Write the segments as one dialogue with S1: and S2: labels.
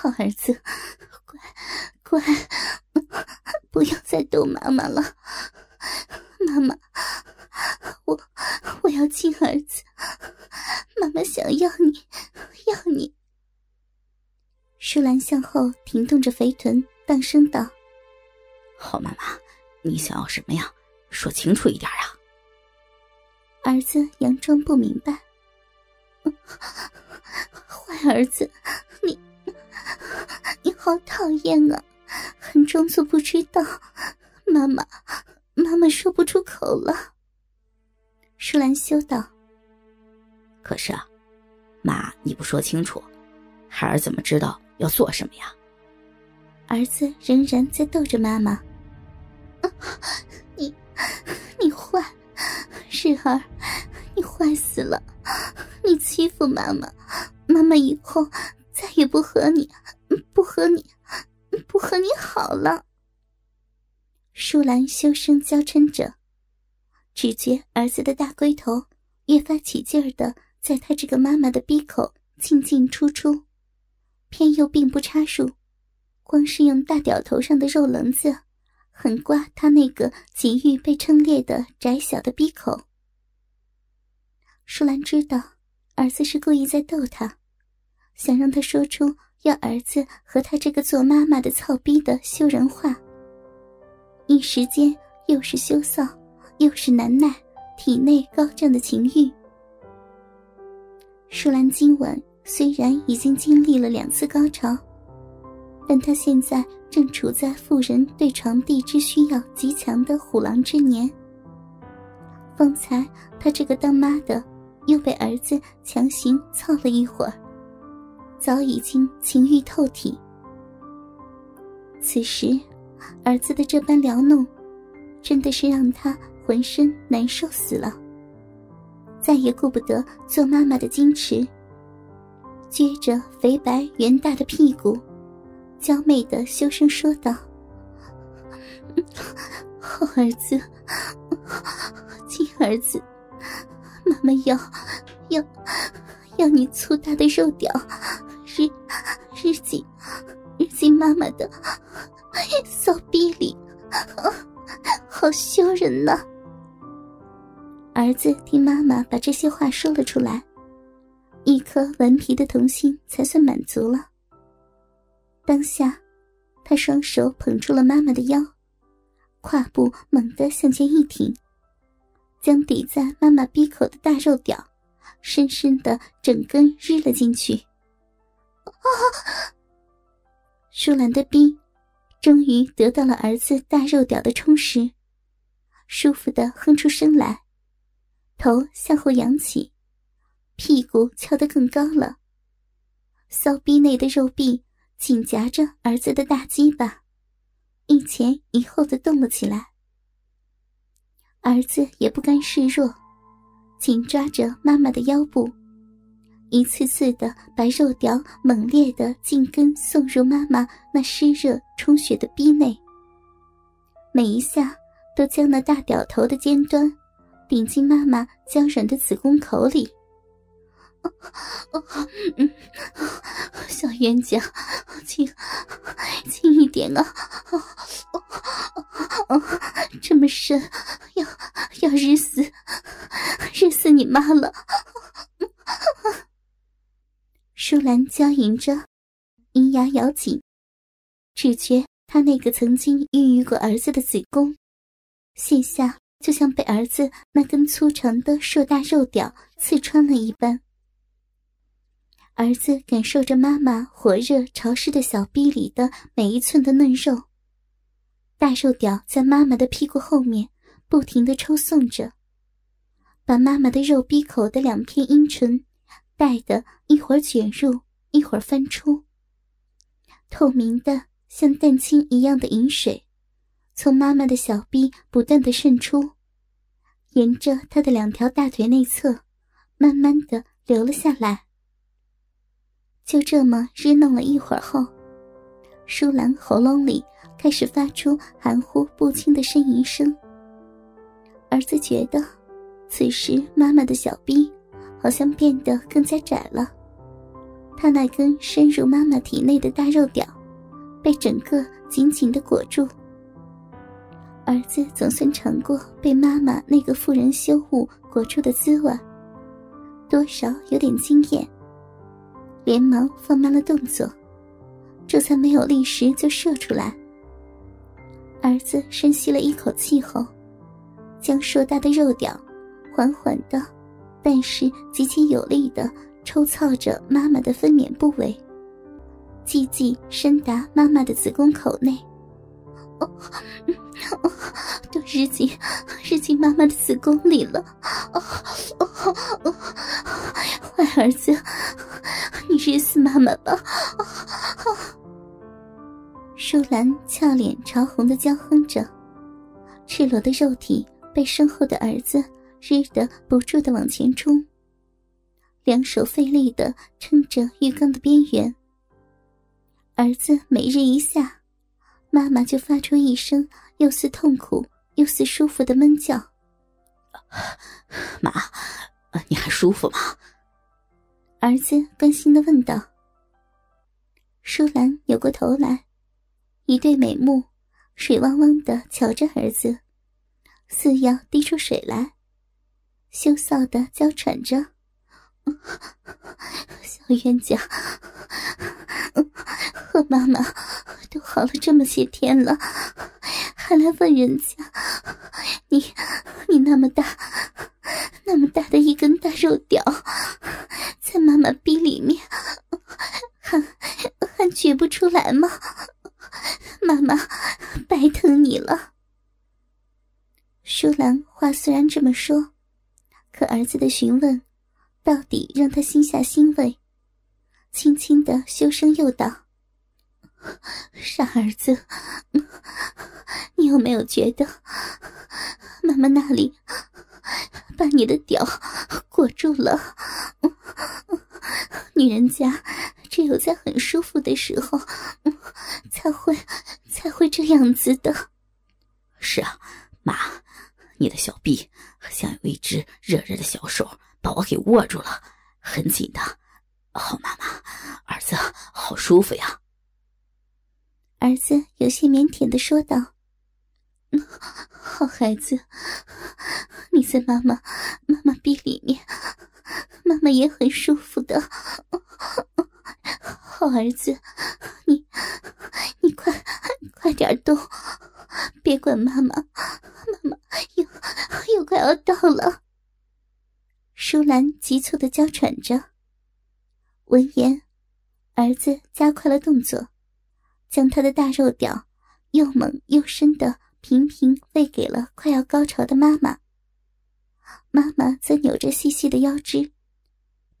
S1: 好儿子，乖乖，不要再逗妈妈了。妈妈，我我要亲儿子，妈妈想要你，要你。舒兰向后停动着肥臀，大声道：“
S2: 好妈妈，你想要什么呀？说清楚一点呀！”
S1: 儿子佯装不明白：“ 坏儿子，你你好讨厌啊！还装作不知道，妈妈。”妈妈说不出口了。舒兰修道：“
S2: 可是啊，妈，你不说清楚，孩儿怎么知道要做什么呀？”
S1: 儿子仍然在逗着妈妈：“你，你坏，日儿，你坏死了！你欺负妈妈，妈妈以后再也不和你，不和你，不和你好了。”舒兰羞声娇嗔着，只觉儿子的大龟头越发起劲儿的在他这个妈妈的鼻口进进出出，偏又并不插入，光是用大屌头上的肉棱子狠刮他那个急欲被撑裂的窄小的鼻口。舒兰知道儿子是故意在逗他，想让他说出要儿子和他这个做妈妈的操逼的羞人话。一时间，又是羞臊，又是难耐，体内高涨的情欲。舒兰今晚虽然已经经历了两次高潮，但她现在正处在妇人对床地之需要极强的虎狼之年。方才她这个当妈的又被儿子强行操了一会儿，早已经情欲透体。此时。儿子的这般撩弄，真的是让他浑身难受死了。再也顾不得做妈妈的矜持，撅着肥白圆大的屁股，娇媚的羞声说道：“好儿子，亲儿子，妈妈要要让你粗大的肉屌，日日进日进妈妈的。”骚逼里，好羞人呐！儿子听妈妈把这些话说了出来，一颗顽皮的童心才算满足了。当下，他双手捧住了妈妈的腰，胯部猛地向前一挺，将抵在妈妈鼻口的大肉屌，深深的整根日了进去。啊！舒兰的逼。终于得到了儿子大肉屌的充实，舒服的哼出声来，头向后仰起，屁股翘得更高了。骚逼内的肉壁紧夹着儿子的大鸡巴，一前一后的动了起来。儿子也不甘示弱，紧抓着妈妈的腰部。一次次的把肉屌猛烈的进根送入妈妈那湿热充血的逼内，每一下都将那大屌头的尖端顶进妈妈娇软的子宫口里。小冤家，轻轻一点啊！这么深，要要日死，日死你妈了！舒兰娇吟着，银牙咬紧，只觉她那个曾经孕育过儿子的子宫，现下就像被儿子那根粗长的硕大肉屌刺穿了一般。儿子感受着妈妈火热潮湿的小臂里的每一寸的嫩肉，大肉屌在妈妈的屁股后面不停的抽送着，把妈妈的肉逼口的两片阴唇。带的一会儿卷入，一会儿翻出。透明的像蛋清一样的饮水，从妈妈的小臂不断的渗出，沿着她的两条大腿内侧，慢慢的流了下来。就这么热弄了一会儿后，舒兰喉咙里开始发出含糊不清的呻吟声。儿子觉得，此时妈妈的小臂。好像变得更加窄了，他那根深入妈妈体内的大肉屌，被整个紧紧的裹住。儿子总算尝过被妈妈那个妇人羞辱裹住的滋味，多少有点惊艳，连忙放慢了动作，这才没有立时就射出来。儿子深吸了一口气后，将硕大的肉屌缓缓的，但是极其有力的抽操着妈妈的分娩部位，寂寂深达妈妈的子宫口内。哦，都日进日进妈妈的子宫里了。哦哦哦，坏儿子，日死妈妈吧！舒兰俏脸潮红的娇哼着，赤裸的肉体被身后的儿子日得不住的往前冲，两手费力的撑着浴缸的边缘。儿子每日一下，妈妈就发出一声又似痛苦又似舒服的闷叫：“
S2: 妈，你还舒服吗？”
S1: 儿子关心的问道。舒兰扭过头来。一对美目，水汪汪的瞧着儿子，似要滴出水来，羞臊的娇喘着：“ 小冤家，妈妈都好了这么些天了，还来问人家？你你那么大，那么大的一根大肉屌，在妈妈逼里面，还还觉不出来吗？”妈妈，白疼你了。舒兰话虽然这么说，可儿子的询问，到底让他心下欣慰，轻轻的羞声又道：“ 傻儿子，你有没有觉得，妈妈那里把你的屌裹住了？女人家只有在很舒服的时候，才会。”才会这样子的。
S2: 是啊，妈，你的小臂像有一只热热的小手把我给握住了，很紧的。好妈妈，儿子好舒服呀。
S1: 儿子有些腼腆的说道：“ 好孩子，你在妈妈妈妈臂里面，妈妈也很舒服的。好儿子，你你快。”快点动，别管妈妈，妈妈又又快要到了。舒兰急促的娇喘着。闻言，儿子加快了动作，将他的大肉屌又猛又深的频频喂给了快要高潮的妈妈。妈妈则扭着细细的腰肢，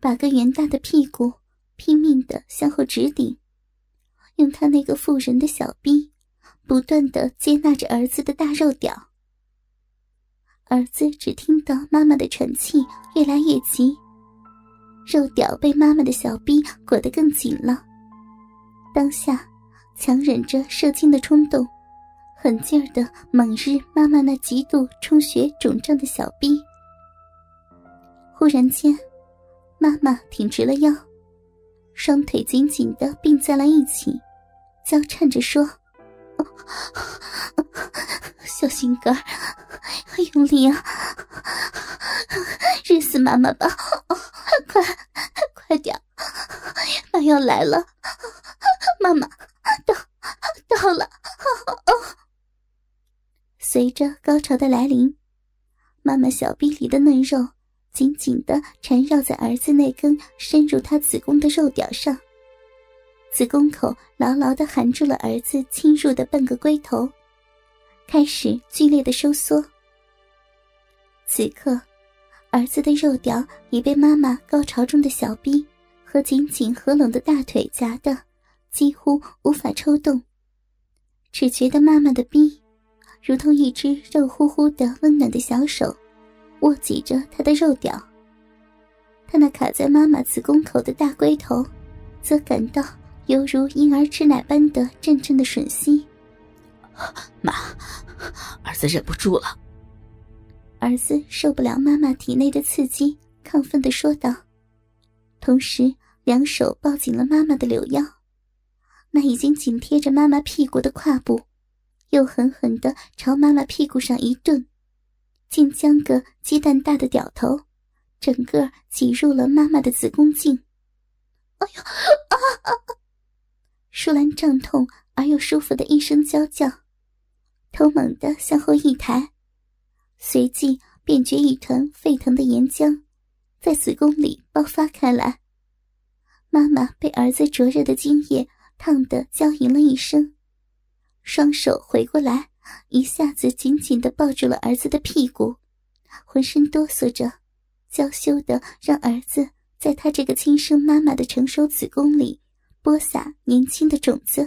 S1: 把个圆大的屁股拼命的向后直顶，用他那个妇人的小臂。不断的接纳着儿子的大肉屌，儿子只听到妈妈的喘气越来越急，肉屌被妈妈的小臂裹得更紧了。当下，强忍着射精的冲动，狠劲儿的猛日妈妈那极度充血肿胀的小臂。忽然间，妈妈挺直了腰，双腿紧紧的并在了一起，娇颤着说。小心肝用力啊！日死妈妈吧！快快点，妈要来了！妈妈 到到了！随着高潮的来临，妈妈小臂里的嫩肉紧紧的缠绕在儿子那根深入她子宫的肉屌上。子宫口牢牢的含住了儿子侵入的半个龟头，开始剧烈的收缩。此刻，儿子的肉屌已被妈妈高潮中的小臂和紧紧合拢的大腿夹的几乎无法抽动，只觉得妈妈的臂如同一只肉乎乎的温暖的小手，握紧着她的肉屌。她那卡在妈妈子宫口的大龟头，则感到。犹如婴儿吃奶般的阵阵的吮吸，
S2: 妈，儿子忍不住了。
S1: 儿子受不了妈妈体内的刺激，亢奋的说道，同时两手抱紧了妈妈的柳腰，那已经紧贴着妈妈屁股的胯部，又狠狠地朝妈妈屁股上一顿，竟将个鸡蛋大的屌头，整个挤入了妈妈的子宫颈。哎呦啊啊！舒兰胀痛而又舒服的一声娇叫，头猛地向后一抬，随即便觉一团沸腾的岩浆在子宫里爆发开来。妈妈被儿子灼热的精液烫的娇吟了一声，双手回过来，一下子紧紧的抱住了儿子的屁股，浑身哆嗦着，娇羞的让儿子在他这个亲生妈妈的成熟子宫里播撒年轻的种子。